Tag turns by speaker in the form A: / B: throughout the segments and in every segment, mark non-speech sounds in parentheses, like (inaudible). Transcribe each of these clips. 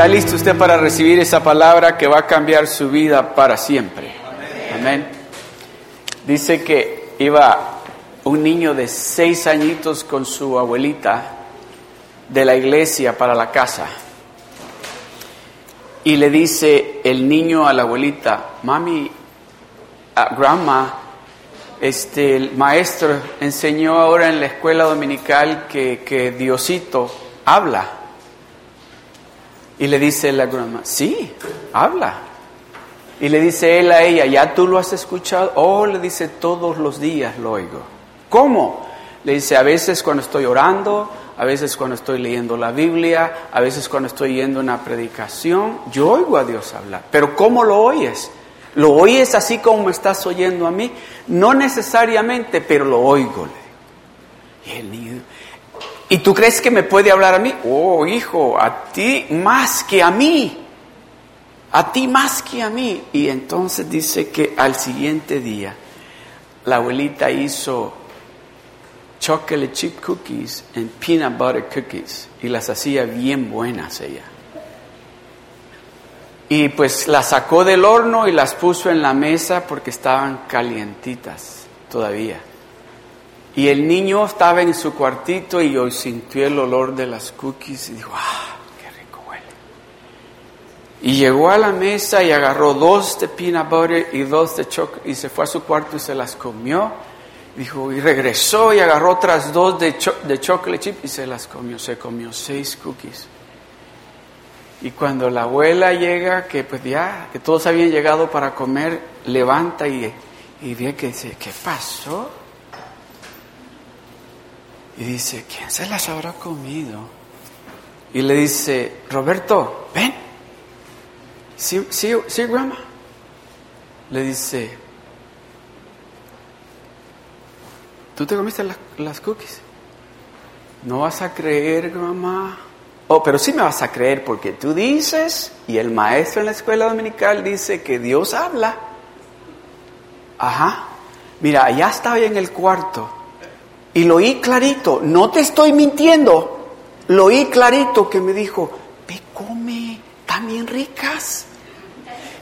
A: ¿Está listo usted para recibir esa palabra que va a cambiar su vida para siempre? Amén. Dice que iba un niño de seis añitos con su abuelita de la iglesia para la casa. Y le dice el niño a la abuelita, mami, uh, grandma, este, el maestro enseñó ahora en la escuela dominical que, que Diosito habla. Y le dice la grandma, sí, habla. Y le dice él a ella, ¿ya tú lo has escuchado? Oh, le dice, todos los días lo oigo. ¿Cómo? Le dice, a veces cuando estoy orando, a veces cuando estoy leyendo la Biblia, a veces cuando estoy yendo una predicación, yo oigo a Dios hablar. Pero ¿cómo lo oyes? ¿Lo oyes así como estás oyendo a mí? No necesariamente, pero lo oigo. Y el niño, ¿y tú crees que me puede hablar a mí? Oh, hijo, a ti más que a mí. A ti más que a mí. Y entonces dice que al siguiente día la abuelita hizo chocolate chip cookies and peanut butter cookies y las hacía bien buenas ella. Y pues las sacó del horno y las puso en la mesa porque estaban calientitas todavía. Y el niño estaba en su cuartito y hoy sintió el olor de las cookies y dijo, ah, qué rico huele. Y llegó a la mesa y agarró dos de peanut butter y dos de chocolate y se fue a su cuarto y se las comió Dijo, y regresó y agarró otras dos de, de chocolate chip y se las comió. Se comió seis cookies. Y cuando la abuela llega, que pues ya, que todos habían llegado para comer, levanta y, y ve que dice, ¿qué pasó? Y dice, ¿quién se las habrá comido? Y le dice, Roberto, ven. Sí, sí, sí, grandma. Le dice, ¿Tú te comiste las, cookies? No vas a creer, mamá. Oh, pero sí me vas a creer porque tú dices y el maestro en la escuela dominical dice que Dios habla. Ajá. Mira, allá estaba en el cuarto y lo oí clarito. No te estoy mintiendo. Lo oí clarito que me dijo, ve, come, también ricas.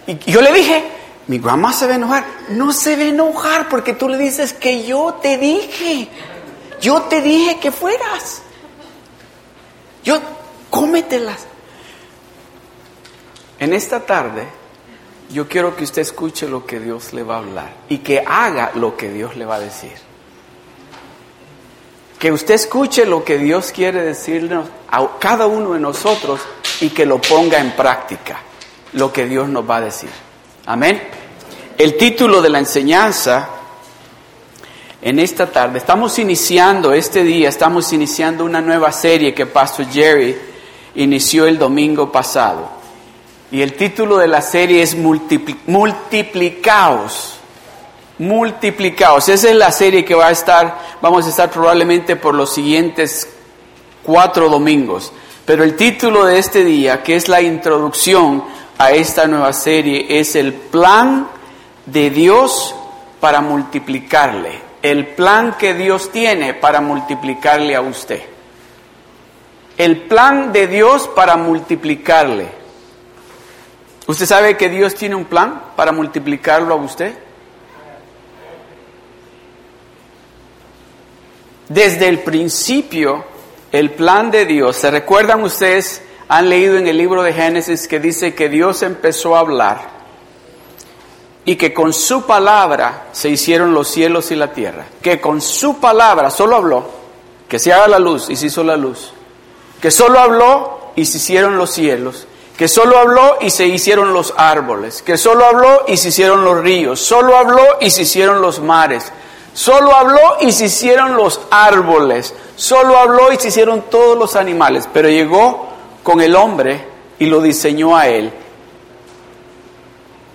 A: Y yo le dije, mi mamá se va a enojar. No se va a enojar porque tú le dices que yo te dije. Yo te dije que fueras. Yo, cómetelas. En esta tarde, yo quiero que usted escuche lo que Dios le va a hablar y que haga lo que Dios le va a decir. Que usted escuche lo que Dios quiere decirnos a cada uno de nosotros y que lo ponga en práctica, lo que Dios nos va a decir. Amén. El título de la enseñanza en esta tarde, estamos iniciando este día, estamos iniciando una nueva serie que Pastor Jerry inició el domingo pasado. Y el título de la serie es Multiplicaos. Multiplicaos. Esa es la serie que va a estar, vamos a estar probablemente por los siguientes cuatro domingos. Pero el título de este día, que es la introducción a esta nueva serie es el plan de Dios para multiplicarle, el plan que Dios tiene para multiplicarle a usted. El plan de Dios para multiplicarle. ¿Usted sabe que Dios tiene un plan para multiplicarlo a usted? Desde el principio, el plan de Dios, ¿se recuerdan ustedes han leído en el libro de Génesis que dice que Dios empezó a hablar y que con su palabra se hicieron los cielos y la tierra. Que con su palabra solo habló, que se haga la luz y se hizo la luz. Que solo habló y se hicieron los cielos. Que solo habló y se hicieron los árboles. Que solo habló y se hicieron los ríos. Solo habló y se hicieron los mares. Solo habló y se hicieron los árboles. Solo habló y se hicieron todos los animales. Pero llegó con el hombre y lo diseñó a él.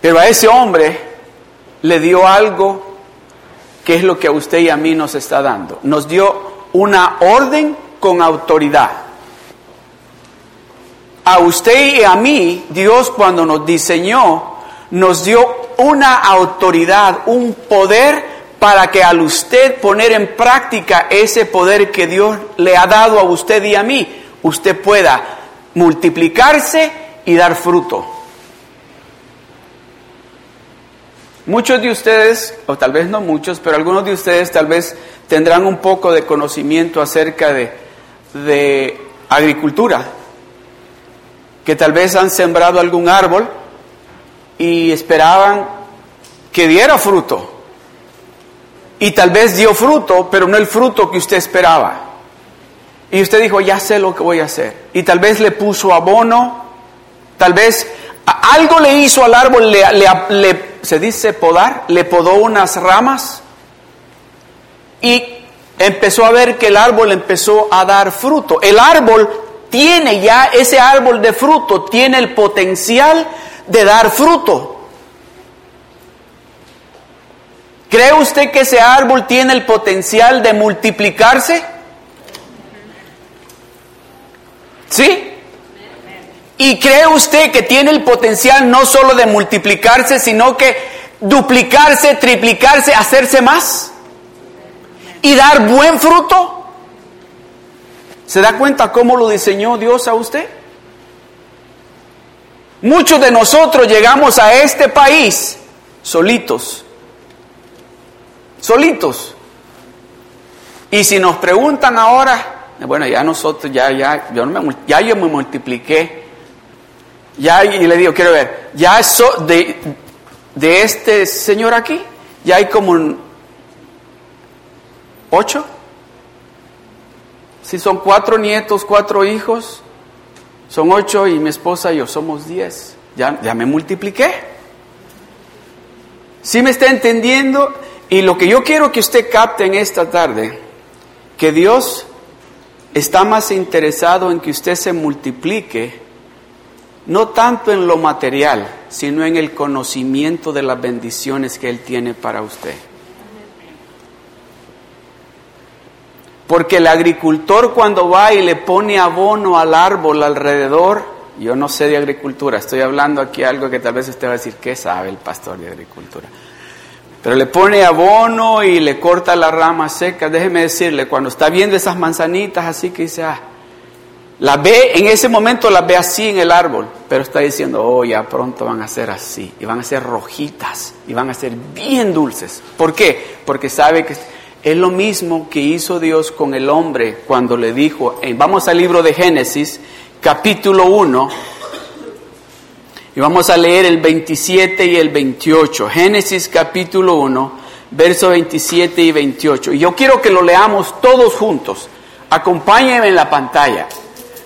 A: Pero a ese hombre le dio algo que es lo que a usted y a mí nos está dando. Nos dio una orden con autoridad. A usted y a mí, Dios cuando nos diseñó, nos dio una autoridad, un poder para que al usted poner en práctica ese poder que Dios le ha dado a usted y a mí, usted pueda multiplicarse y dar fruto. Muchos de ustedes, o tal vez no muchos, pero algunos de ustedes tal vez tendrán un poco de conocimiento acerca de, de agricultura, que tal vez han sembrado algún árbol y esperaban que diera fruto. Y tal vez dio fruto, pero no el fruto que usted esperaba. Y usted dijo, ya sé lo que voy a hacer. Y tal vez le puso abono, tal vez algo le hizo al árbol, le, se dice podar, le podó unas ramas y empezó a ver que el árbol empezó a dar fruto. El árbol tiene ya, ese árbol de fruto tiene el potencial de dar fruto. ¿Cree usted que ese árbol tiene el potencial de multiplicarse? ¿Sí? ¿Y cree usted que tiene el potencial no solo de multiplicarse, sino que duplicarse, triplicarse, hacerse más? ¿Y dar buen fruto? ¿Se da cuenta cómo lo diseñó Dios a usted? Muchos de nosotros llegamos a este país solitos, solitos. Y si nos preguntan ahora, bueno, ya nosotros, ya, ya, yo, no me, ya yo me multipliqué, ya, y le digo, quiero ver, ya eso de, de este señor aquí, ya hay como ocho. Si son cuatro nietos, cuatro hijos, son ocho y mi esposa y yo somos diez. Ya, ya me multipliqué. ¿Sí me está entendiendo? Y lo que yo quiero que usted capte en esta tarde, que Dios está más interesado en que usted se multiplique, no tanto en lo material, sino en el conocimiento de las bendiciones que Él tiene para usted. Porque el agricultor cuando va y le pone abono al árbol alrededor, yo no sé de agricultura, estoy hablando aquí algo que tal vez usted va a decir, ¿qué sabe el pastor de agricultura? Pero le pone abono y le corta las ramas secas. Déjeme decirle, cuando está viendo esas manzanitas así que dice, ah, las ve, en ese momento las ve así en el árbol, pero está diciendo, oh, ya pronto van a ser así, y van a ser rojitas, y van a ser bien dulces. ¿Por qué? Porque sabe que es lo mismo que hizo Dios con el hombre cuando le dijo, vamos al libro de Génesis, capítulo 1, y vamos a leer el 27 y el 28. Génesis capítulo 1, versos 27 y 28. Y yo quiero que lo leamos todos juntos. Acompáñenme en la pantalla.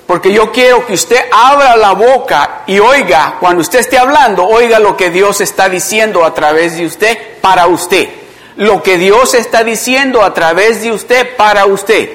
A: Porque yo quiero que usted abra la boca y oiga, cuando usted esté hablando, oiga lo que Dios está diciendo a través de usted para usted lo que Dios está diciendo a través de usted para usted.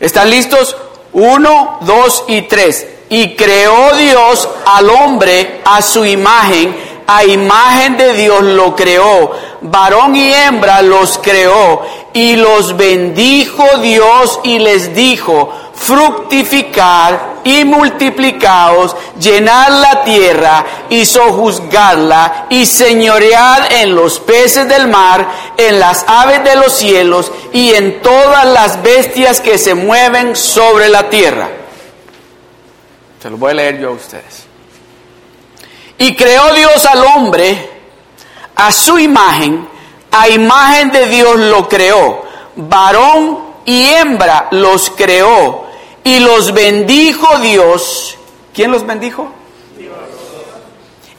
A: ¿Están listos? Uno, dos y tres. Y creó Dios al hombre a su imagen, a imagen de Dios lo creó, varón y hembra los creó, y los bendijo Dios y les dijo, fructificar y multiplicaos, llenar la tierra y sojuzgarla y señorear en los peces del mar, en las aves de los cielos y en todas las bestias que se mueven sobre la tierra. Se lo voy a leer yo a ustedes. Y creó Dios al hombre a su imagen, a imagen de Dios lo creó, varón y hembra los creó y los bendijo Dios. ¿Quién los bendijo?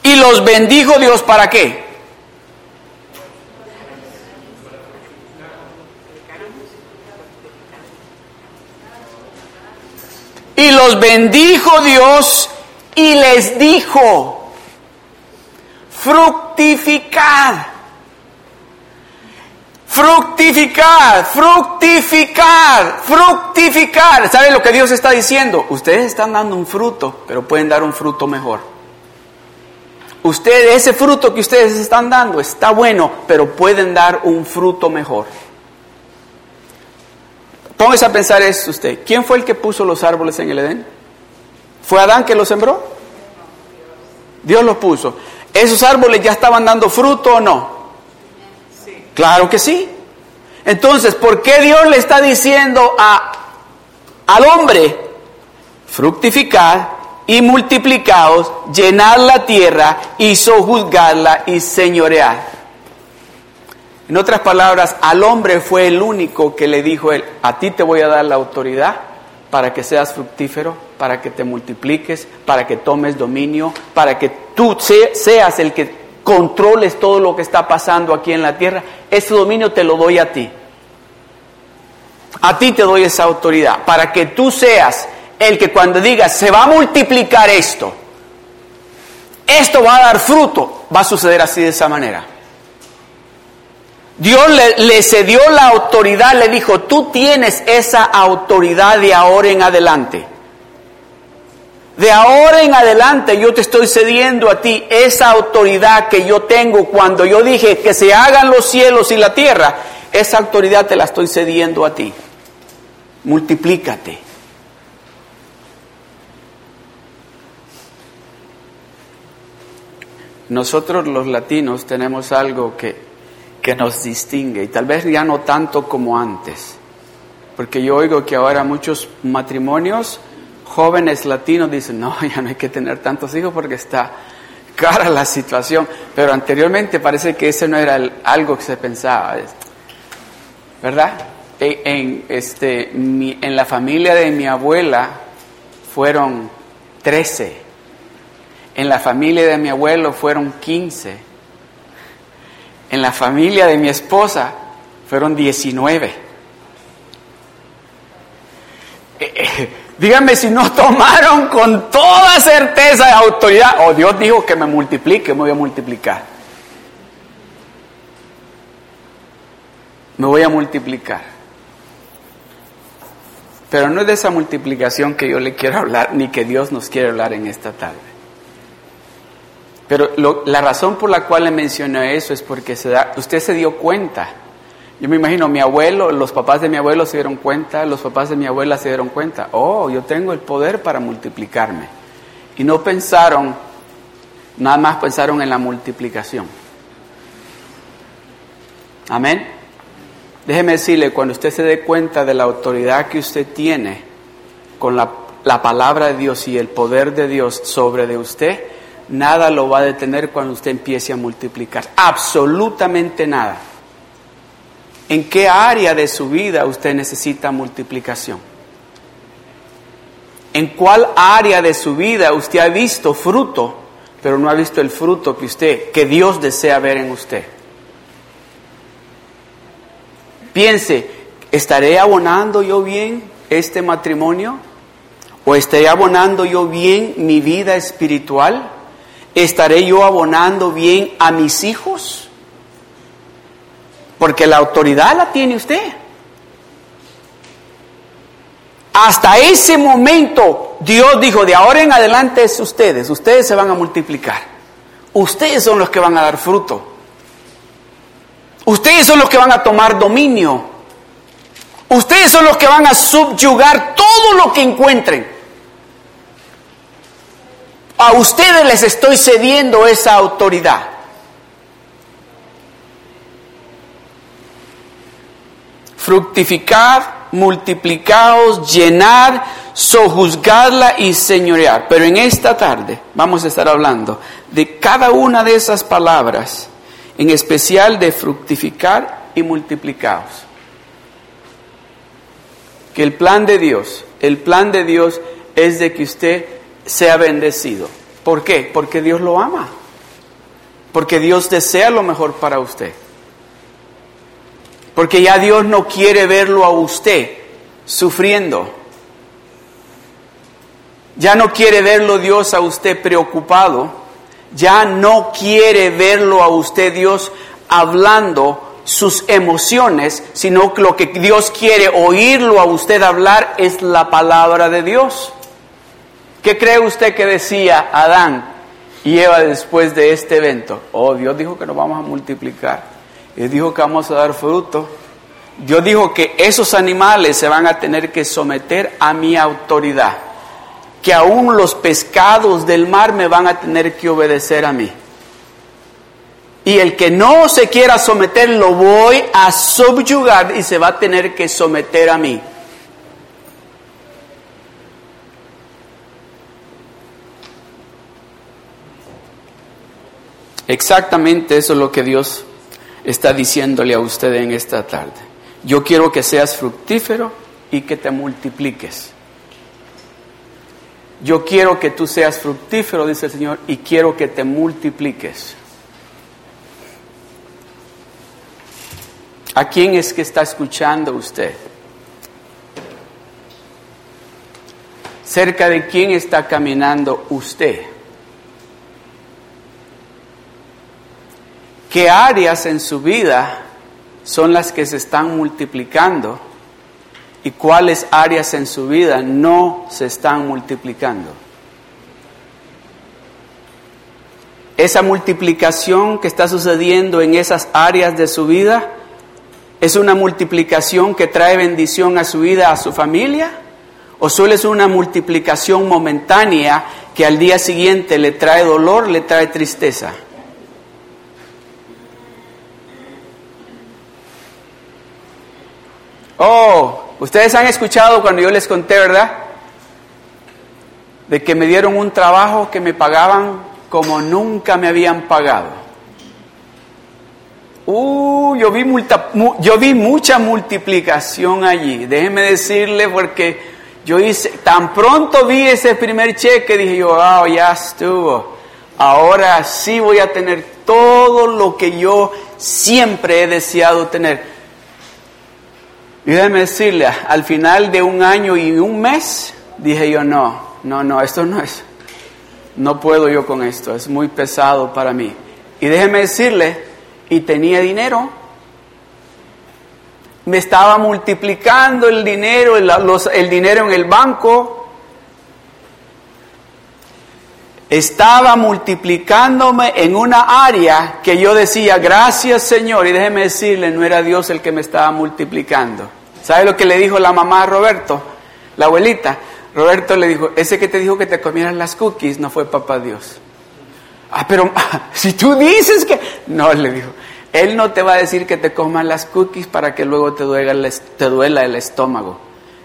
A: Y los bendijo Dios para qué? Y los bendijo Dios y les dijo, fructificad Fructificar, fructificar, fructificar. ¿Sabe lo que Dios está diciendo? Ustedes están dando un fruto, pero pueden dar un fruto mejor. Ustedes, ese fruto que ustedes están dando está bueno, pero pueden dar un fruto mejor. Póngase a pensar eso usted. ¿Quién fue el que puso los árboles en el Edén? ¿Fue Adán que los sembró? Dios los puso. ¿Esos árboles ya estaban dando fruto o no? Claro que sí. Entonces, ¿por qué Dios le está diciendo a, al hombre, fructificar y multiplicaos, llenad la tierra y sojuzgadla y señorear. En otras palabras, al hombre fue el único que le dijo él, a ti te voy a dar la autoridad para que seas fructífero, para que te multipliques, para que tomes dominio, para que tú seas el que controles todo lo que está pasando aquí en la tierra. Ese dominio te lo doy a ti. A ti te doy esa autoridad, para que tú seas el que cuando digas, se va a multiplicar esto, esto va a dar fruto, va a suceder así de esa manera. Dios le, cedió la autoridad, le dijo, tú tienes esa autoridad de ahora en adelante. De ahora en adelante yo te estoy cediendo a ti esa autoridad que yo tengo cuando yo dije que se hagan los cielos y la tierra. Esa autoridad te la estoy cediendo a ti. Multiplícate. Nosotros los latinos tenemos algo que que nos distingue y tal vez ya no tanto como antes. Porque yo oigo que ahora muchos matrimonios jóvenes latinos dicen, no, (laughs) ya no hay que tener tantos hijos porque está cara la situación. Pero anteriormente parece que ese no era algo que se pensaba. ¿Verdad? E, en, este, en la familia de mi abuela fueron 13. En la familia de mi abuelo fueron 15 en la familia de mi esposa fueron 19. Eh, eh, díganme si no tomaron con toda certeza de autoridad. O oh, Dios dijo que me multiplique, me voy a multiplicar. Me voy a multiplicar. Pero no es de esa multiplicación que yo le quiero hablar, ni que Dios nos quiere hablar en esta tarde. Pero la razón por la cual le mencioné eso es porque se da, usted se dio cuenta. Yo me imagino, mi abuelo, los papás de mi abuelo se dieron cuenta, los papás de mi abuela se dieron cuenta. Oh, yo tengo el poder para multiplicarme. Y no pensaron, nada más pensaron en la multiplicación. Amén. Déjeme decirle, cuando usted se dé cuenta de la autoridad que usted tiene con la, la palabra de Dios y el poder de Dios sobre de usted, nada lo va a detener cuando usted empiece a multiplicar. Absolutamente nada. ¿En qué área de su vida usted necesita multiplicación? ¿En cuál área de su vida usted ha visto fruto, pero no ha visto el fruto que usted, que Dios desea ver en usted? Piense, ¿estaré abonando yo bien este matrimonio? ¿O estaré abonando yo bien mi vida espiritual? ¿Estaré yo abonando bien a mis hijos? Porque la autoridad la tiene usted. Hasta ese momento Dios dijo, de ahora en adelante es ustedes, ustedes se van a multiplicar. Ustedes son los que van a dar fruto. Ustedes son los que van a tomar dominio. Ustedes son los que van a subyugar todo lo que encuentren. A ustedes les estoy cediendo esa autoridad. Fructificar, multiplicaos, llenar, sojuzgarla y señorear. Pero en esta tarde vamos a estar hablando de cada una de esas palabras, en especial de fructificar y multiplicaos. Que el plan de Dios, el plan de Dios es de que usted sea bendecido. ¿Por qué? Porque Dios lo ama. Porque Dios desea lo mejor para usted. Porque ya Dios no quiere verlo a usted sufriendo. Ya no quiere verlo Dios a usted preocupado. Ya no quiere verlo a usted Dios hablando sus emociones, sino que lo que Dios quiere oírlo a usted hablar es la palabra de Dios. ¿Qué cree usted que decía Adán y Eva después de este evento? Oh, Dios dijo que nos vamos a multiplicar. Él dijo que vamos a dar fruto. Dios dijo que esos animales se van a tener que someter a mi autoridad. Que aún los pescados del mar me van a tener que obedecer a mí. Y el que no se quiera someter lo voy a subyugar y se va a tener que someter a mí. Exactamente eso es lo que Dios está diciéndole a usted en esta tarde. Yo quiero que seas fructífero y que te multipliques. Yo quiero que tú seas fructífero, dice el Señor, y quiero que te multipliques. ¿A quién es que está escuchando usted? ¿Cerca de quién está caminando usted? ¿Qué áreas en su vida son las que se están multiplicando? ¿Y cuáles áreas en su vida no se están multiplicando? Esa multiplicación que está sucediendo en esas áreas de su vida ¿Es una multiplicación que trae bendición a su vida, a su familia? ¿O solo es una multiplicación momentánea que al día siguiente le trae dolor, le trae tristeza? Oh, ustedes han escuchado cuando yo les conté, ¿verdad? De que me dieron un trabajo que me pagaban como nunca me habían pagado. Uh, yo vi, yo vi mucha multiplicación allí. Déjeme decirle porque yo hice, tan pronto vi ese primer cheque, dije yo, wow, ya estuvo. Ahora sí voy a tener todo lo que yo siempre he deseado tener. Y déjeme decirle, al final de un año y un mes, dije yo, no, no, no, esto no es. No puedo yo con esto, es muy pesado para mí. Y déjeme decirle, y tenía dinero. Me estaba multiplicando el dinero, el, dinero en el banco. Estaba multiplicándome en una área que yo decía, gracias Señor, y déjeme decirle, no era Dios el que me estaba multiplicando. ¿Sabe lo que le dijo la mamá a Roberto? La abuelita. Roberto le dijo, ese que te dijo que te comieras las cookies no fue papá Dios. Ah, pero (laughs) si tú dices que... No, le dijo, Él no te va a decir que te coman las cookies para que luego te duela el, estómago.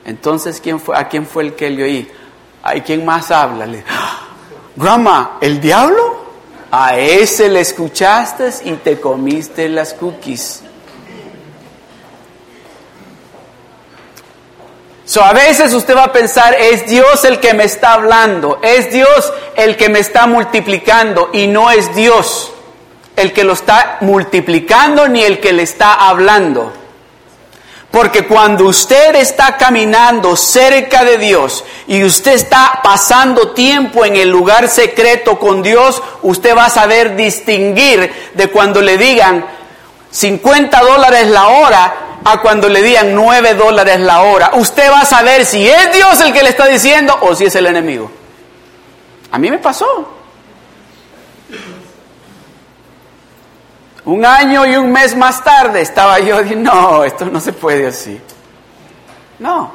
A: Entonces, ¿quién fue, ¿a quién fue el que le oí? ¿A quién más habla? Le, Grandma, ¿el diablo? A ese le escuchaste y te comiste las cookies. So, a veces usted va a pensar, es Dios el que me está hablando, es Dios el que me está multiplicando y no es Dios el que lo está multiplicando ni el que le está hablando. Porque cuando usted está caminando cerca de Dios y usted está pasando tiempo en el lugar secreto con Dios, usted va a saber distinguir de cuando le digan 50 dólares la hora a cuando le digan 9 dólares la hora. Usted va a saber si es Dios el que le está diciendo o si es el enemigo. A mí me pasó. Un año y un mes más tarde estaba yo diciendo, no, esto no se puede así. No.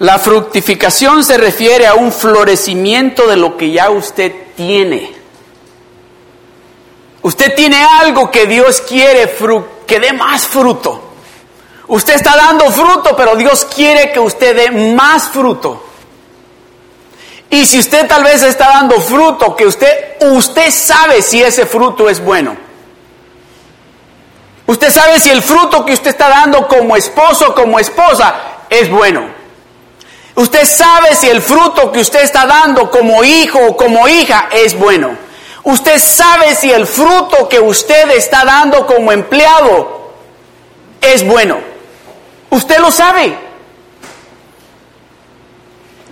A: La fructificación se refiere a un florecimiento de lo que ya usted tiene. Usted tiene algo que Dios quiere que dé más fruto. Usted está dando fruto, pero Dios quiere que usted dé más fruto. Y si usted tal vez está dando fruto, que usted, usted sabe si ese fruto es bueno. Usted sabe si el fruto que usted está dando como esposo, como esposa, es bueno. Usted sabe si el fruto que usted está dando como hijo o como hija es bueno. Usted sabe si el fruto que usted está dando como empleado es bueno. Usted lo sabe.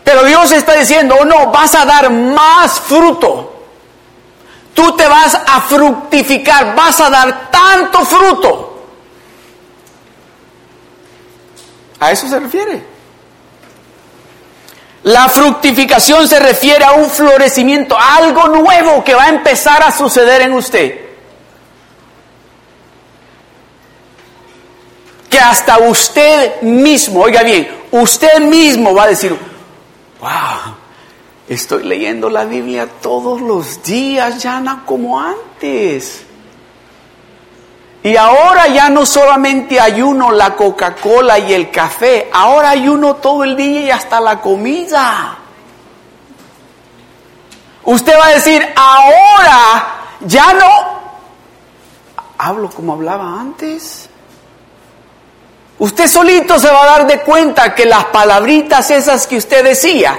A: Pero Dios está diciendo, oh no, vas a dar más fruto. Tú te vas a fructificar, vas a dar tanto fruto. A eso se refiere. La fructificación se refiere a un florecimiento, algo nuevo que va a empezar a suceder en usted. Que hasta usted mismo, oiga bien, usted mismo va a decir, wow, estoy leyendo la Biblia todos los días, ya no como antes. Y ahora ya no solamente ayuno la Coca-Cola y el café, ahora ayuno todo el día y hasta la comida. Usted va a decir, ahora ya no hablo como hablaba antes. Usted solito se va a dar de cuenta que las palabritas esas que usted decía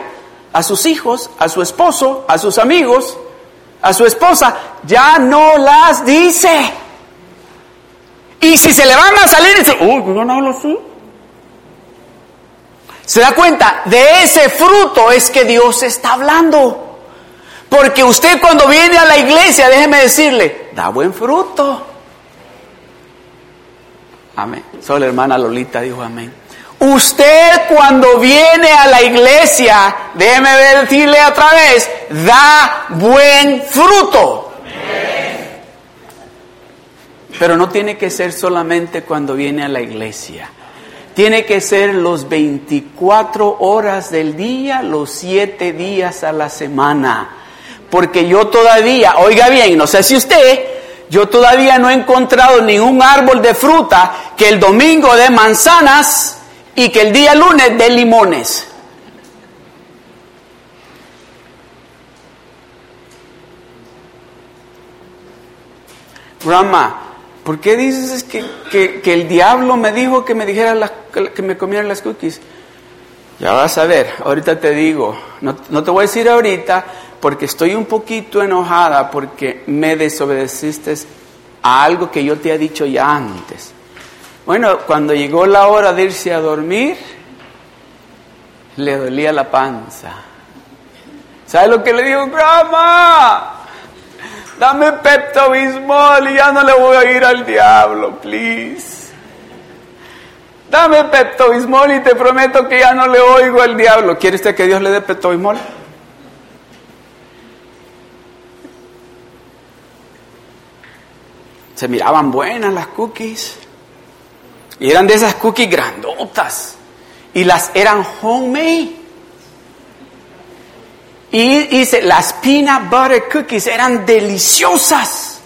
A: a sus hijos, a su esposo, a sus amigos, a su esposa, ya no las dice. Y si se le van a salir, dice, uy, yo no hablo así. Se da cuenta, de ese fruto es que Dios está hablando. Porque usted cuando viene a la iglesia, déjeme decirle, da buen fruto. Amén. Solo la hermana Lolita dijo amén. Usted cuando viene a la iglesia, déjeme decirle otra vez, da buen fruto. Pero no tiene que ser solamente cuando viene a la iglesia. Tiene que ser los 24 horas del día, los 7 días a la semana. Porque yo todavía, oiga bien, no sé si usted, yo todavía no he encontrado ningún árbol de fruta que el domingo de manzanas y que el día lunes de limones. Rama, ¿por qué dices que, que, el diablo me dijo que me dijera que me comiera las cookies? Ya vas a ver, ahorita te digo, no, no te voy a decir ahorita porque estoy un poquito enojada porque me desobedeciste a algo que yo te he dicho ya antes. Bueno, cuando llegó la hora de irse a dormir, le dolía la panza. ¿Sabe lo que le digo, grama? Dame Pepto Bismol y ya no le voy a ir al diablo, please. Dame Pepto Bismol y te prometo que ya no le oigo al diablo. ¿Quiere usted que Dios le dé Pepto Bismol? Se miraban buenas las cookies. Y eran de esas cookies grandotas. Y las eran homemade. Y dice, las peanut butter cookies eran deliciosas.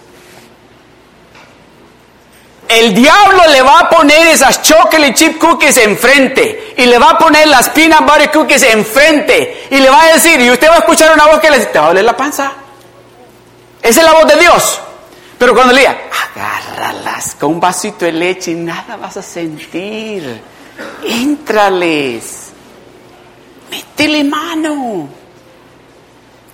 A: El diablo le va a poner esas chocolate chip cookies enfrente. Y le va a poner las peanut butter cookies enfrente. Y le va a decir, y usted va a escuchar una voz que le dice, te va a doler la panza. Esa es la voz de Dios. Pero cuando le diga, agárralas con un vasito de leche y nada vas a sentir. Éntrales. Métele mano.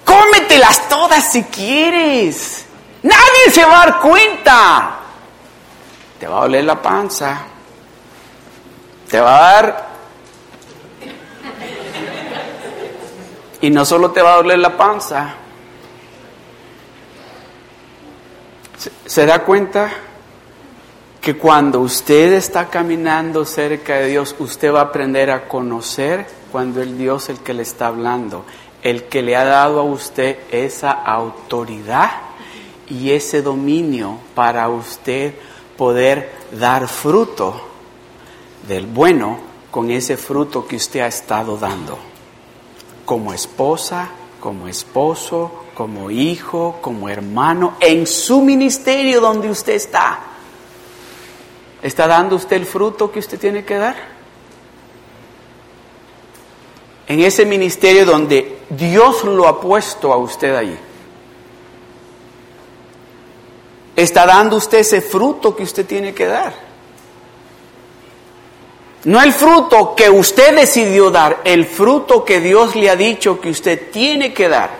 A: Cómetelas todas si quieres. Nadie se va a dar cuenta. Te va a doler la panza. Te va a dar... Y no solo te va a doler la panza, ¿Se da cuenta que cuando usted está caminando cerca de Dios, usted va a aprender a conocer cuando el Dios el que le está hablando, el que le ha dado a usted esa autoridad y ese dominio para usted poder dar fruto del bueno con ese fruto que usted ha estado dando, como esposa, como esposo, como hijo, como hermano, en su ministerio donde usted está. ¿Está dando usted el fruto que usted tiene que dar? En ese ministerio donde Dios lo ha puesto a usted allí. ¿Está dando usted ese fruto que usted tiene que dar? No el fruto que usted decidió dar, el fruto que Dios le ha dicho que usted tiene que dar.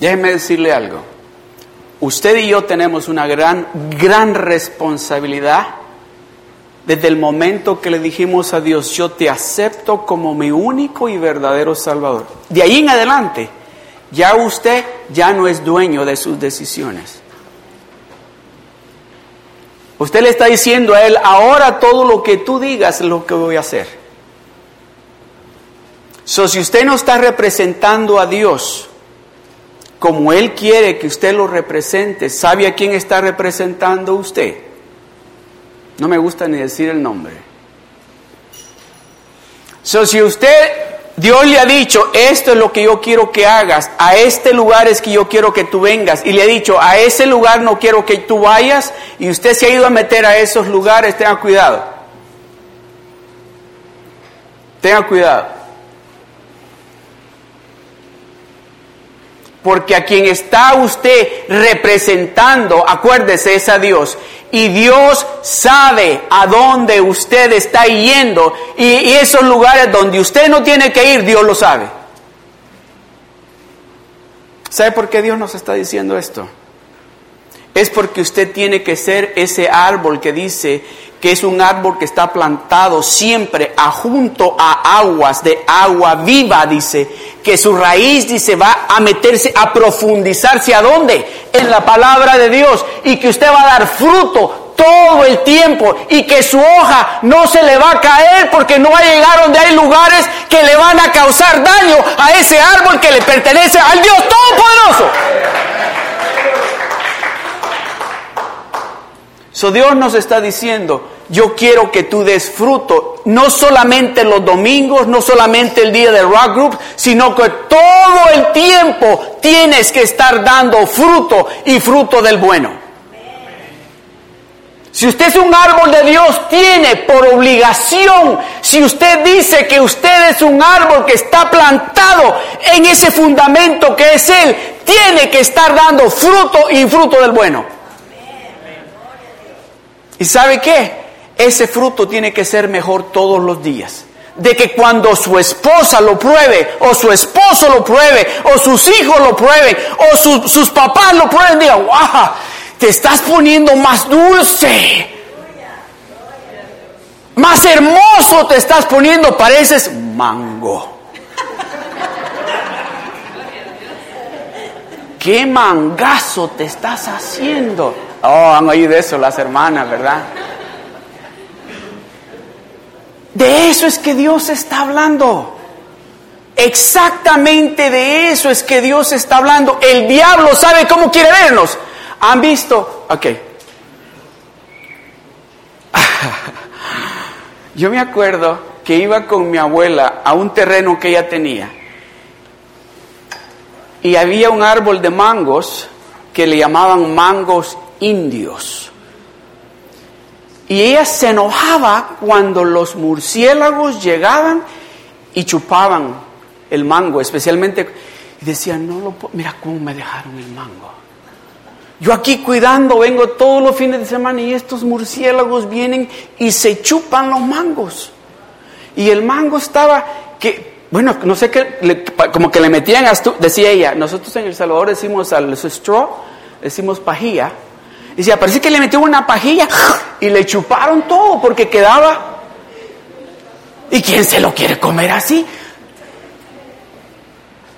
A: Déjeme decirle algo. Usted y yo tenemos una gran, gran responsabilidad desde el momento que le dijimos a Dios, yo te acepto como mi único y verdadero Salvador. De ahí en adelante, ya usted ya no es dueño de sus decisiones. Usted le está diciendo a Él, ahora todo lo que tú digas es lo que voy a hacer. So, si usted no está representando a Dios, como Él quiere que usted lo represente, ¿sabe a quién está representando usted? No me gusta ni decir el nombre. So, si usted Dios le ha dicho, esto es lo que yo quiero que hagas, a este lugar es que yo quiero que tú vengas. Y le ha dicho, a ese lugar no quiero que tú vayas. Y usted se ha ido a meter a esos lugares, tenga cuidado. Tenga cuidado. Porque a quien está usted representando, acuérdese, es a Dios. Y Dios sabe a dónde usted está yendo. Y, esos lugares donde usted no tiene que ir, Dios lo sabe. ¿Sabe por qué Dios nos está diciendo esto? Es porque usted tiene que ser ese árbol que dice que es un árbol que está plantado siempre junto a aguas de agua viva, dice, que su raíz, dice, va a meterse, a profundizarse a dónde? En la palabra de Dios y que usted va a dar fruto todo el tiempo y que su hoja no se le va a caer porque no va a llegar donde hay lugares que le van a causar daño a ese árbol que le pertenece al Dios Todopoderoso. So Dios nos está diciendo, yo quiero que tú des fruto, no solamente los domingos, no solamente el día del rock group, sino que todo el tiempo tienes que estar dando fruto y fruto del bueno. Si usted es un árbol de Dios, tiene por obligación, si usted dice que usted es un árbol que está plantado en ese fundamento que es Él, tiene que estar dando fruto y fruto del bueno. ¿Y sabe qué? Ese fruto tiene que ser mejor todos los días. De que cuando su esposa lo pruebe, o su esposo lo pruebe, o sus hijos lo prueben, o sus papás lo prueben, digan, ¡guau! Te estás poniendo más dulce. Más hermoso te estás poniendo, pareces mango. (laughs) ¿Qué mangazo te estás haciendo? Oh, han oído eso las hermanas, ¿verdad? De eso es que Dios está hablando. Exactamente de eso es que Dios está hablando. El diablo sabe cómo quiere vernos. ¿Han visto? Ok. (laughs) Yo me acuerdo que iba con mi abuela a un terreno que ella tenía. Y había un árbol de mangos que le llamaban mangos indios. Y ella se enojaba cuando los murciélagos llegaban y chupaban el mango, especialmente, y decía, no lo puedo, mira cómo me dejaron el mango. Yo aquí cuidando, vengo todos los fines de semana y estos murciélagos vienen y se chupan los mangos. Y el mango estaba que, bueno, no sé qué, como que le metían, decía ella, nosotros en El Salvador decimos al straw, decimos pajilla, Dice, parece que le metió una pajilla y le chuparon todo porque quedaba. ¿Y quién se lo quiere comer así?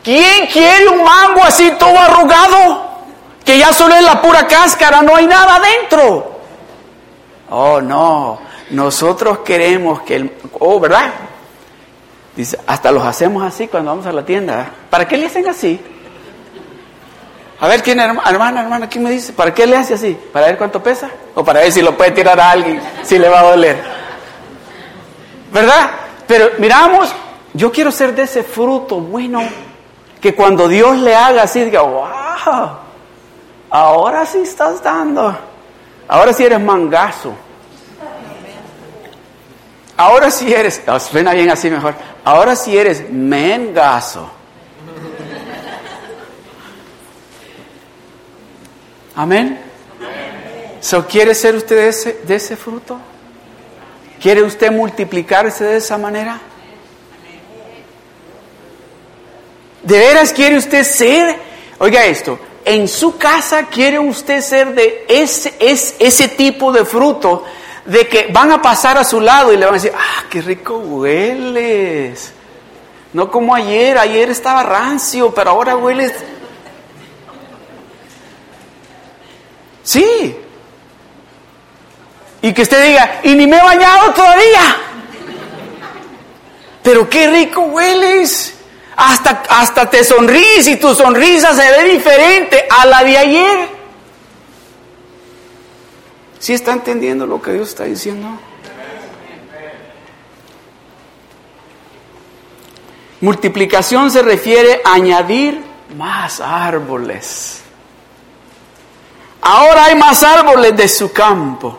A: ¿Quién quiere un mango así todo arrugado? Que ya solo es la pura cáscara, no hay nada adentro. Oh, no. Nosotros queremos que el. Oh, ¿verdad? Dice, hasta los hacemos así cuando vamos a la tienda. ¿Para qué le hacen así? A ver, ¿quién, hermana, hermana, quién me dice? ¿Para qué le hace así? ¿Para ver cuánto pesa? ¿O para ver si lo puede tirar a alguien, si le va a doler? ¿Verdad? Pero miramos, yo quiero ser de ese fruto bueno, que cuando Dios le haga así, diga, wow, ahora sí estás dando, ahora sí eres mangazo. Ahora sí eres, oh, suena bien así mejor, ahora sí eres mengazo. Amén. So, ¿Quiere ser usted de ese, de ese fruto? ¿Quiere usted multiplicarse de esa manera? ¿De veras quiere usted ser? Oiga esto, en su casa quiere usted ser de ese, ese tipo de fruto, de que van a pasar a su lado y le van a decir, ah, qué rico hueles. No como ayer, ayer estaba rancio, pero ahora hueles Sí. Y que usted diga, y ni me he bañado todavía. Pero qué rico hueles. Hasta, hasta te sonríes y tu sonrisa se ve diferente a la de ayer. ¿Sí está entendiendo lo que Dios está diciendo? Multiplicación se refiere a añadir más árboles. Ahora hay más árboles de su campo.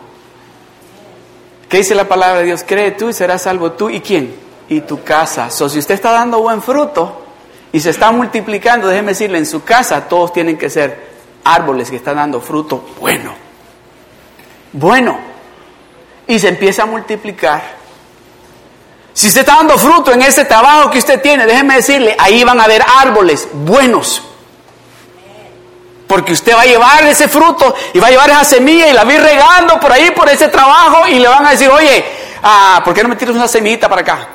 A: ¿Qué dice la palabra de Dios? Cree tú y serás salvo tú y quién? Y tu casa. So, si usted está dando buen fruto y se está multiplicando, déjeme decirle, en su casa todos tienen que ser árboles que están dando fruto bueno. Bueno. Y se empieza a multiplicar si usted está dando fruto en ese trabajo que usted tiene, déjeme decirle, ahí van a haber árboles buenos. Porque usted va a llevar ese fruto y va a llevar esa semilla y la ir regando por ahí, por ese trabajo y le van a decir, oye, ah, ¿por qué no me tiras una semillita para acá?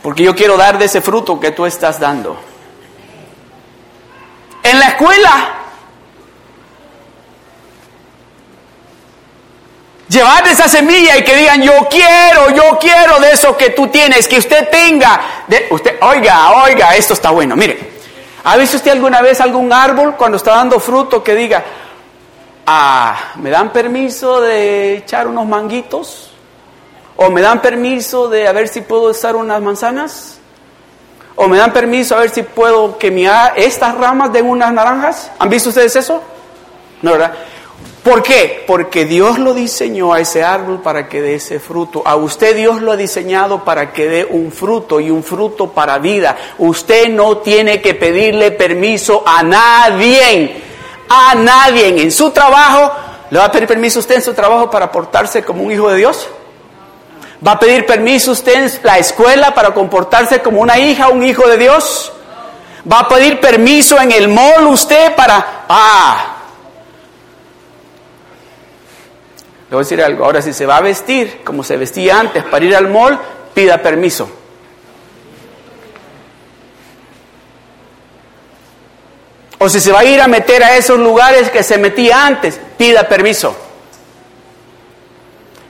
A: Porque yo quiero dar de ese fruto que tú estás dando. En la escuela, Llevar esa semilla y que digan, yo quiero, yo quiero de eso que tú tienes, que usted tenga. De, usted, oiga, oiga, esto está bueno. Mire, ¿ha visto usted alguna vez algún árbol cuando está dando fruto que diga, ah, ¿me dan permiso de echar unos manguitos? ¿O me dan permiso de a ver si puedo usar unas manzanas? ¿O me dan permiso a ver si puedo que mi, estas ramas den unas naranjas? ¿Han visto ustedes eso? No, ¿verdad? ¿Por qué? Porque Dios lo diseñó a ese árbol para que dé ese fruto. A usted Dios lo ha diseñado para que dé un fruto y un fruto para vida. Usted no tiene que pedirle permiso a nadie. A nadie. En su trabajo, ¿le va a pedir permiso usted en su trabajo para portarse como un hijo de Dios? ¿Va a pedir permiso usted en la escuela para comportarse como una hija, un hijo de Dios? ¿Va a pedir permiso en el mall usted para... Ah, Le voy a decir algo. Ahora, si se va a vestir como se vestía antes para ir al mall, pida permiso. O si se va a ir a meter a esos lugares que se metía antes, pida permiso.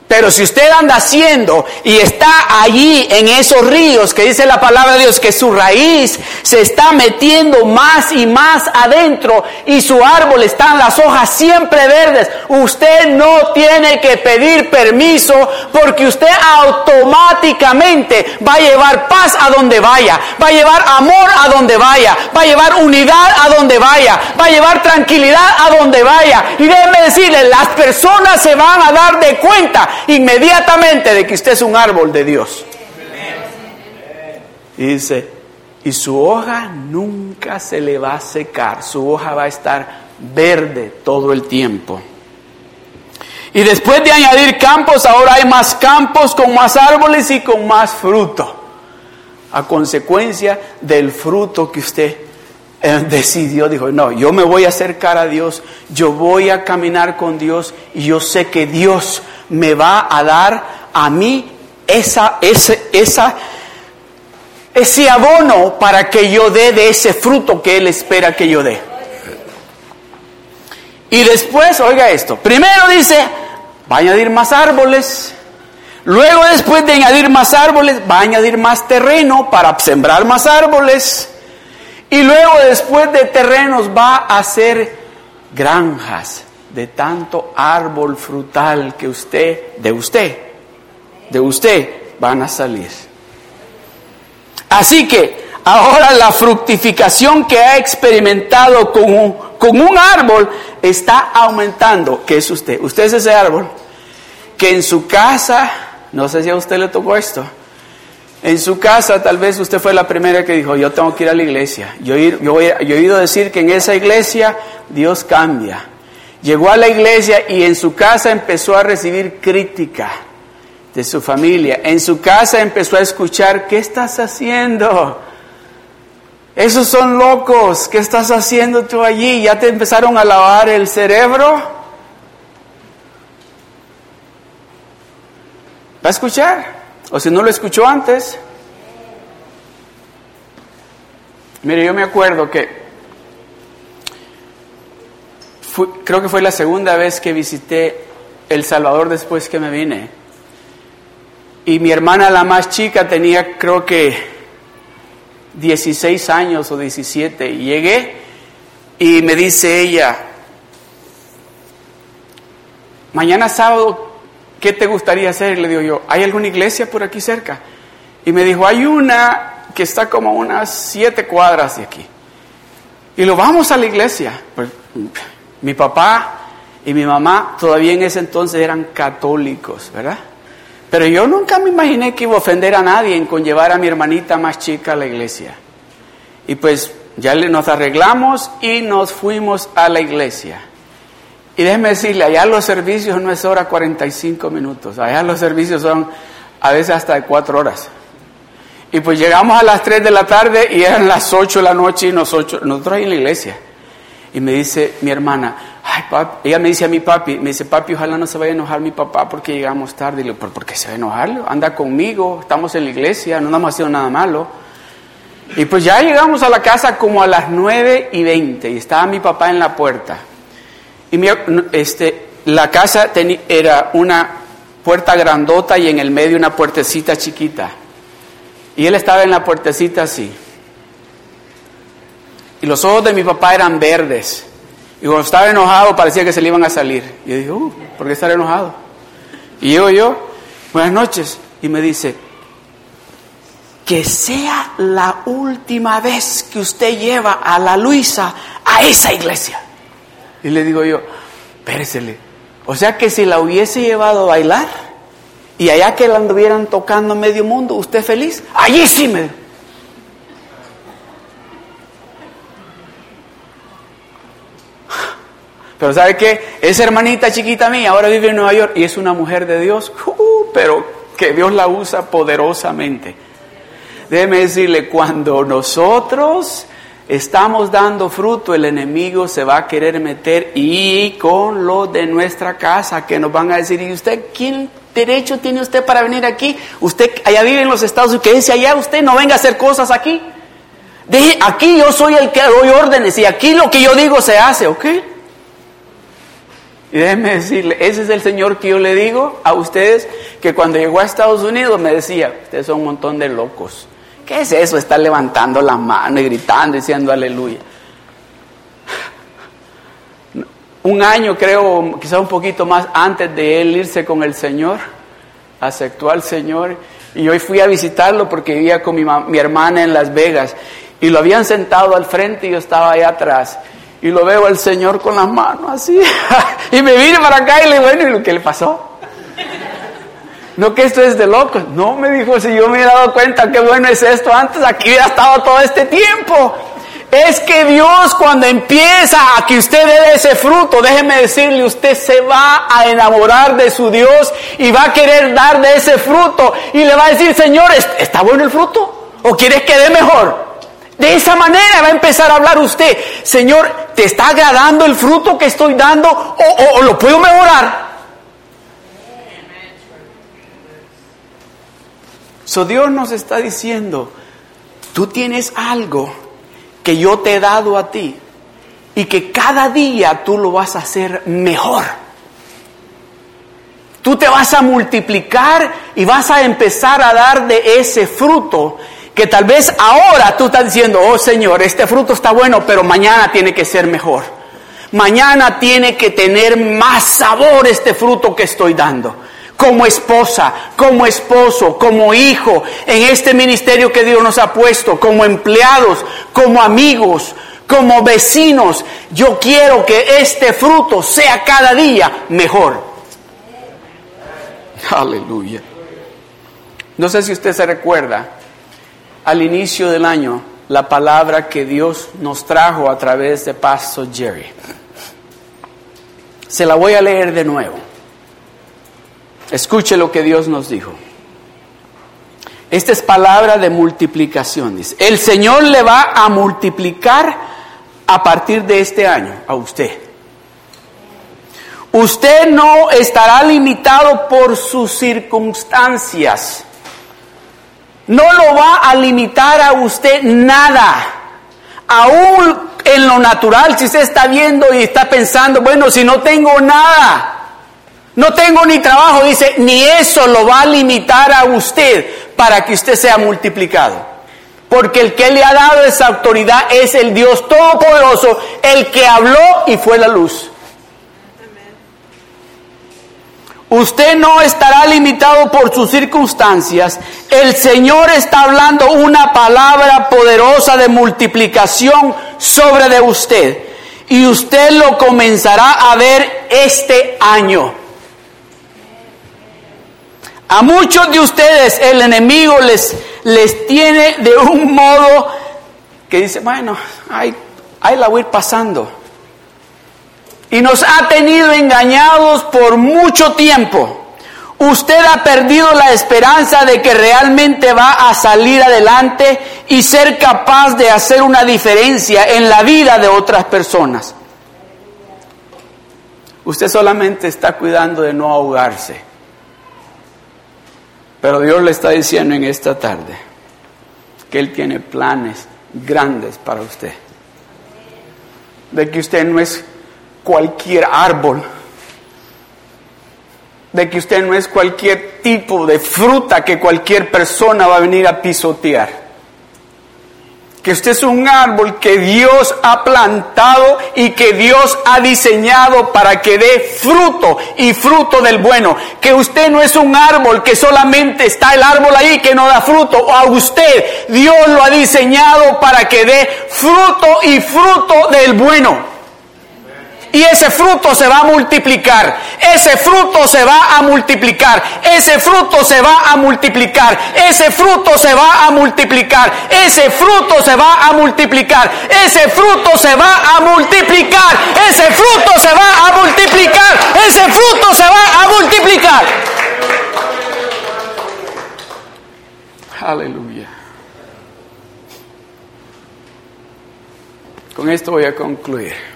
A: Pero si usted anda haciendo y está allí en esos ríos que dice la palabra de Dios que su raíz se está metiendo más y más adentro y su árbol está en las hojas siempre verdes, usted no tiene que pedir permiso porque usted automáticamente va a llevar paz a donde vaya, va a llevar amor a donde vaya, va a llevar unidad a donde vaya, va a llevar tranquilidad a donde vaya. Y déjeme decirle, las personas se van a dar de cuenta inmediatamente de que usted es un árbol de Dios. Y dice, y su hoja nunca se le va a secar, su hoja va a estar verde todo el tiempo. Y después de añadir campos, ahora hay más campos con más árboles y con más fruto. A consecuencia del fruto que usted decidió, dijo, no, yo me voy a acercar a Dios, yo voy a caminar con Dios y yo sé que Dios me va a dar a mí esa, ese, esa, ese abono para que yo dé de ese fruto que Él espera que yo dé. Y después, oiga esto, primero dice, va a añadir más árboles. Luego, después de añadir más árboles, va a añadir más terreno para sembrar más árboles. Y luego, después de terrenos, va a hacer granjas de tanto árbol frutal que usted, de usted, de usted van a salir. Así que ahora la fructificación que ha experimentado con un, con un árbol está aumentando. ¿Qué es usted? Usted es ese árbol que en su casa, no sé si a usted le tocó esto, en su casa tal vez usted fue la primera que dijo, yo tengo que ir a la iglesia. Yo, he oído decir que en esa iglesia Dios cambia. Llegó a la iglesia y en su casa empezó a recibir crítica de su familia. En su casa empezó a escuchar, ¿qué estás haciendo? Esos son locos, ¿qué estás haciendo tú allí? ¿Ya te empezaron a lavar el cerebro? ¿Va a escuchar? O si no lo escuchó antes. Mire, yo me acuerdo que creo que fue la segunda vez que visité El Salvador después que me vine. Y mi hermana, la más chica, tenía creo que 16 años o 17. Y llegué y me dice ella, mañana sábado, ¿qué te gustaría hacer? Le digo yo, ¿hay alguna iglesia por aquí cerca? Y me dijo, hay una que está como unas siete cuadras de aquí. Y lo vamos a la iglesia. Pues, mi papá y mi mamá todavía en ese entonces eran católicos, ¿verdad? Pero yo nunca me imaginé que iba a ofender a nadie en conllevar a mi hermanita más chica a la iglesia. Y pues ya nos arreglamos y nos fuimos a la iglesia. Y déjeme decirle, allá los servicios no es hora 45 minutos, allá los servicios son a veces hasta de 4 horas. Y pues llegamos a las 3 de la tarde y eran las 8 de la noche y nosotros, nosotros ahí en la iglesia. Y me dice mi hermana, ella me dice a mi papi, me dice, papi, ojalá no se vaya a enojar mi papá porque llegamos tarde. Y le digo, ¿por qué se va a enojar? Anda conmigo, estamos en la iglesia, no estamos haciendo nada malo. Y pues ya llegamos a la casa como a las 9 y 20 y estaba mi papá en la puerta. Y mi, este, la casa era una puerta grandota y en el medio una puertecita chiquita. Y él estaba en la puertecita así. Y los ojos de mi papá eran verdes. Y cuando estaba enojado parecía que se le iban a salir. Y yo dije, uh, ¿por qué estar enojado? Y llego yo, buenas noches. Y me dice, que sea la última vez que usted lleva a la Luisa a esa iglesia. Y le digo yo, péresele. O sea que si la hubiese llevado a bailar y allá que la anduvieran tocando medio mundo, ¿usted feliz? Allí sí me. Pero ¿sabe qué? Esa hermanita chiquita mía ahora vive en Nueva York y es una mujer de Dios, uh, pero que Dios la usa poderosamente. Déjeme decirle, cuando nosotros estamos dando fruto, el enemigo se va a querer meter y con lo de nuestra casa que nos van a decir, ¿y usted quién derecho tiene usted para venir aquí? Usted allá vive en los Estados Unidos, dice allá, usted no venga a hacer cosas aquí. Dije, aquí yo soy el que doy órdenes y aquí lo que yo digo se hace, ¿ok? Y déjeme decirle, ese es el Señor que yo le digo a ustedes que cuando llegó a Estados Unidos me decía, ustedes son un montón de locos. ¿Qué es eso? Estar levantando la mano y gritando, diciendo aleluya. Un año, creo, quizá un poquito más antes de él irse con el Señor, aceptó al Señor. Y hoy fui a visitarlo porque vivía con mi, mi hermana en Las Vegas. Y lo habían sentado al frente y yo estaba ahí atrás. Y lo veo al Señor con las manos así. (laughs) y me vine para acá y le digo, bueno, ¿y lo que le pasó? No que esto es de locos. No, me dijo, si yo me he dado cuenta qué bueno es esto antes, aquí hubiera estado todo este tiempo. Es que Dios cuando empieza a que usted dé ese fruto, déjeme decirle, usted se va a enamorar de su Dios y va a querer dar de ese fruto y le va a decir, Señor, ¿está bueno el fruto? ¿O quieres que dé mejor? De esa manera va a empezar a hablar usted, Señor, ¿te está agradando el fruto que estoy dando o, o lo puedo mejorar? So Dios nos está diciendo, tú tienes algo que yo te he dado a ti y que cada día tú lo vas a hacer mejor. Tú te vas a multiplicar y vas a empezar a dar de ese fruto que tal vez ahora tú estás diciendo, oh Señor, este fruto está bueno, pero mañana tiene que ser mejor. Mañana tiene que tener más sabor este fruto que estoy dando como esposa, como esposo, como hijo, en este ministerio que Dios nos ha puesto, como empleados, como amigos, como vecinos. Yo quiero que este fruto sea cada día mejor. Aleluya. No sé si usted se recuerda, al inicio del año, la palabra que Dios nos trajo a través de Pastor Jerry. Se la voy a leer de nuevo. Escuche lo que Dios nos dijo. Esta es palabra de multiplicación. el Señor le va a multiplicar a partir de este año a usted. Usted no estará limitado por sus circunstancias. No lo va a limitar a usted nada. Aún en lo natural, si usted está viendo y está pensando, bueno, si no tengo nada, no tengo ni trabajo, dice, ni eso lo va a limitar a usted para que usted sea multiplicado. Porque el que le ha dado esa autoridad es el Dios Todopoderoso, el que habló y fue la luz. Usted no estará limitado por sus circunstancias. El Señor está hablando una palabra poderosa de multiplicación sobre de usted. Y usted lo comenzará a ver este año. A muchos de ustedes el enemigo les, les tiene de un modo que dice, bueno, ahí, ahí la voy a ir pasando. Y nos ha tenido engañados por mucho tiempo. Usted ha perdido la esperanza de que realmente va a salir adelante y ser capaz de hacer una diferencia en la vida de otras personas. Usted solamente está cuidando de no ahogarse. Pero Dios le está diciendo en esta tarde que Él tiene planes grandes para usted. De que usted no es cualquier árbol, de que usted no es cualquier tipo de fruta que cualquier persona va a venir a pisotear que usted es un árbol que Dios ha plantado y que Dios ha diseñado para que dé fruto y fruto del bueno. Que usted no es un árbol que solamente está el árbol ahí que no da fruto. O a usted Dios lo ha diseñado para que dé fruto y fruto del bueno y ese fruto se va a multiplicar. Ese fruto se va a multiplicar. Ese fruto se va a multiplicar. Ese fruto se va a multiplicar. Ese fruto se va a multiplicar. Ese fruto se va a multiplicar. Ese fruto se va a multiplicar. Ese fruto se va a multiplicar. Aleluya. Con esto voy a concluir.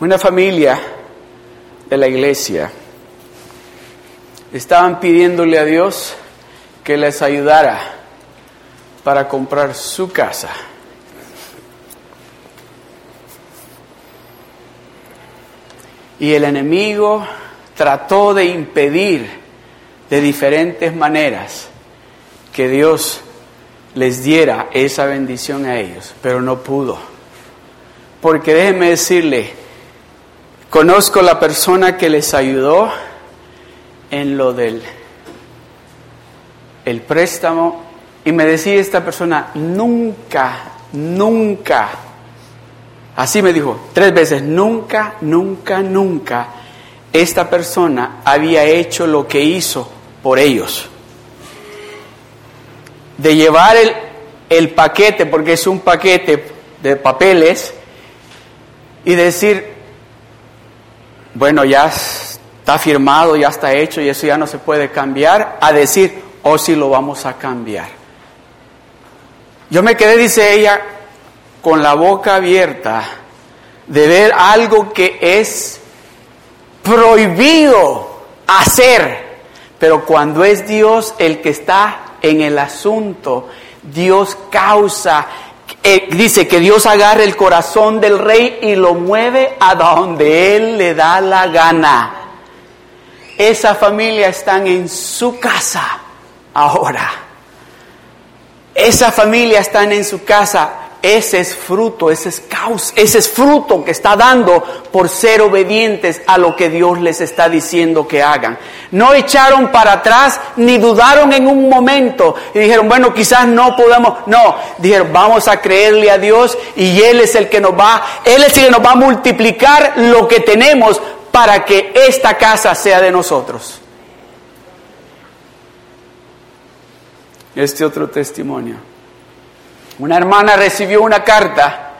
A: Una familia de la iglesia estaban pidiéndole a Dios que les ayudara para comprar su casa. Y el enemigo trató de impedir de diferentes maneras que Dios les diera esa bendición a ellos, pero no pudo. Porque déjeme decirle, Conozco la persona que les ayudó en lo del el préstamo y me decía esta persona, nunca, nunca, así me dijo tres veces, nunca, nunca, nunca, esta persona había hecho lo que hizo por ellos. De llevar el, el paquete, porque es un paquete de papeles, y decir, bueno, ya está firmado, ya está hecho y eso ya no se puede cambiar, a decir, oh sí lo vamos a cambiar. Yo me quedé, dice ella, con la boca abierta de ver algo que es prohibido hacer, pero cuando es Dios el que está en el asunto, Dios causa eh, dice que Dios agarra el corazón del rey y lo mueve a donde él le da la gana. Esa familia está en su casa ahora. Esa familia está en su casa ese es fruto, ese es causa, ese es fruto que está dando por ser obedientes a lo que Dios les está diciendo que hagan. No echaron para atrás ni dudaron en un momento y dijeron, bueno, quizás no podamos. No, dijeron, vamos a creerle a Dios y Él es el que nos va, Él es el que nos va a multiplicar lo que tenemos para que esta casa sea de nosotros. Este otro testimonio. Una hermana recibió una carta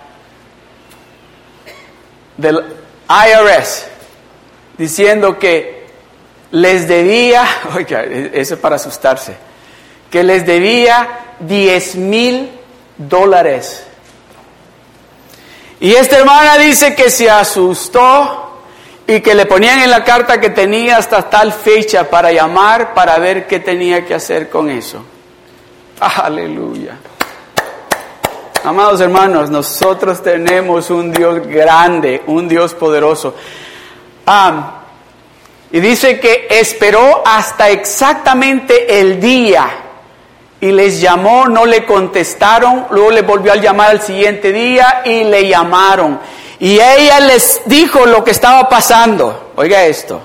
A: del IRS diciendo que les debía, (laughs) oiga, eso es para asustarse, que les debía 10 mil dólares. Y esta hermana dice que se asustó y que le ponían en la carta que tenía hasta tal fecha para llamar para ver qué tenía que hacer con eso. (laughs) Aleluya. Amados hermanos, nosotros tenemos un Dios grande, un Dios poderoso. y dice que esperó hasta exactamente el día y les llamó, no le contestaron, luego le volvió a llamar al siguiente día y le llamaron. Y ella les dijo lo que estaba pasando. Oiga esto.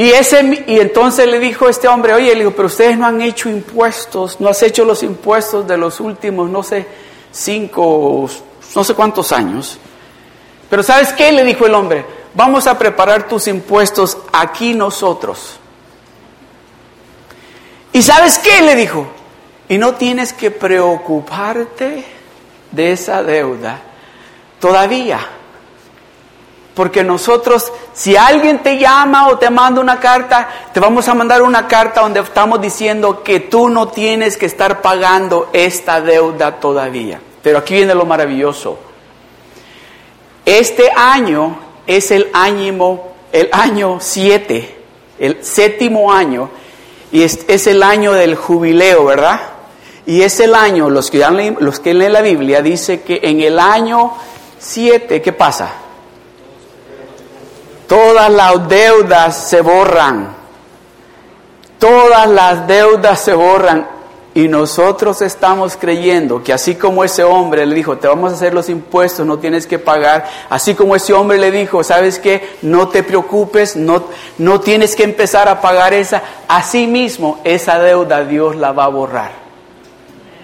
A: Y, ese, y entonces le dijo este hombre, oye, le digo, pero ustedes no han hecho impuestos, no has hecho los impuestos de los últimos, no sé, cinco, no sé cuántos años. Pero ¿sabes qué? Le dijo el hombre, vamos a preparar tus impuestos aquí nosotros. ¿Y sabes qué? Le dijo, y no tienes que preocuparte de esa deuda todavía. Porque nosotros, si alguien te llama o te manda una carta, te vamos a mandar una carta donde estamos diciendo que tú no tienes que estar pagando esta deuda todavía. Pero aquí viene lo maravilloso. Este año es el año, el año 7, el séptimo año, y es, el año del jubileo, ¿verdad? Y es el año, los que, los que leen la Biblia, dice que en el año 7, ¿qué pasa? Todas las deudas se borran. Todas las deudas se borran. Y nosotros estamos creyendo que así como ese hombre le dijo, te vamos a hacer los impuestos, no tienes que pagar, así como ese hombre le dijo, sabes qué, no te preocupes, no, no tienes que empezar a pagar esa, así mismo esa deuda Dios la va a borrar.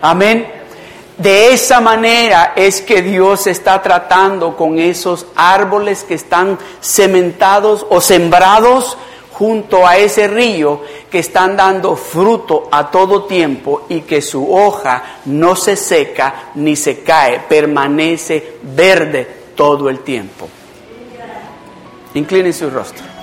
A: Amén. De esa manera es que Dios está tratando con esos árboles que están cementados o sembrados junto a ese río que están dando fruto a todo tiempo y que su hoja no se seca ni se cae, permanece verde todo el tiempo. Incline su rostro.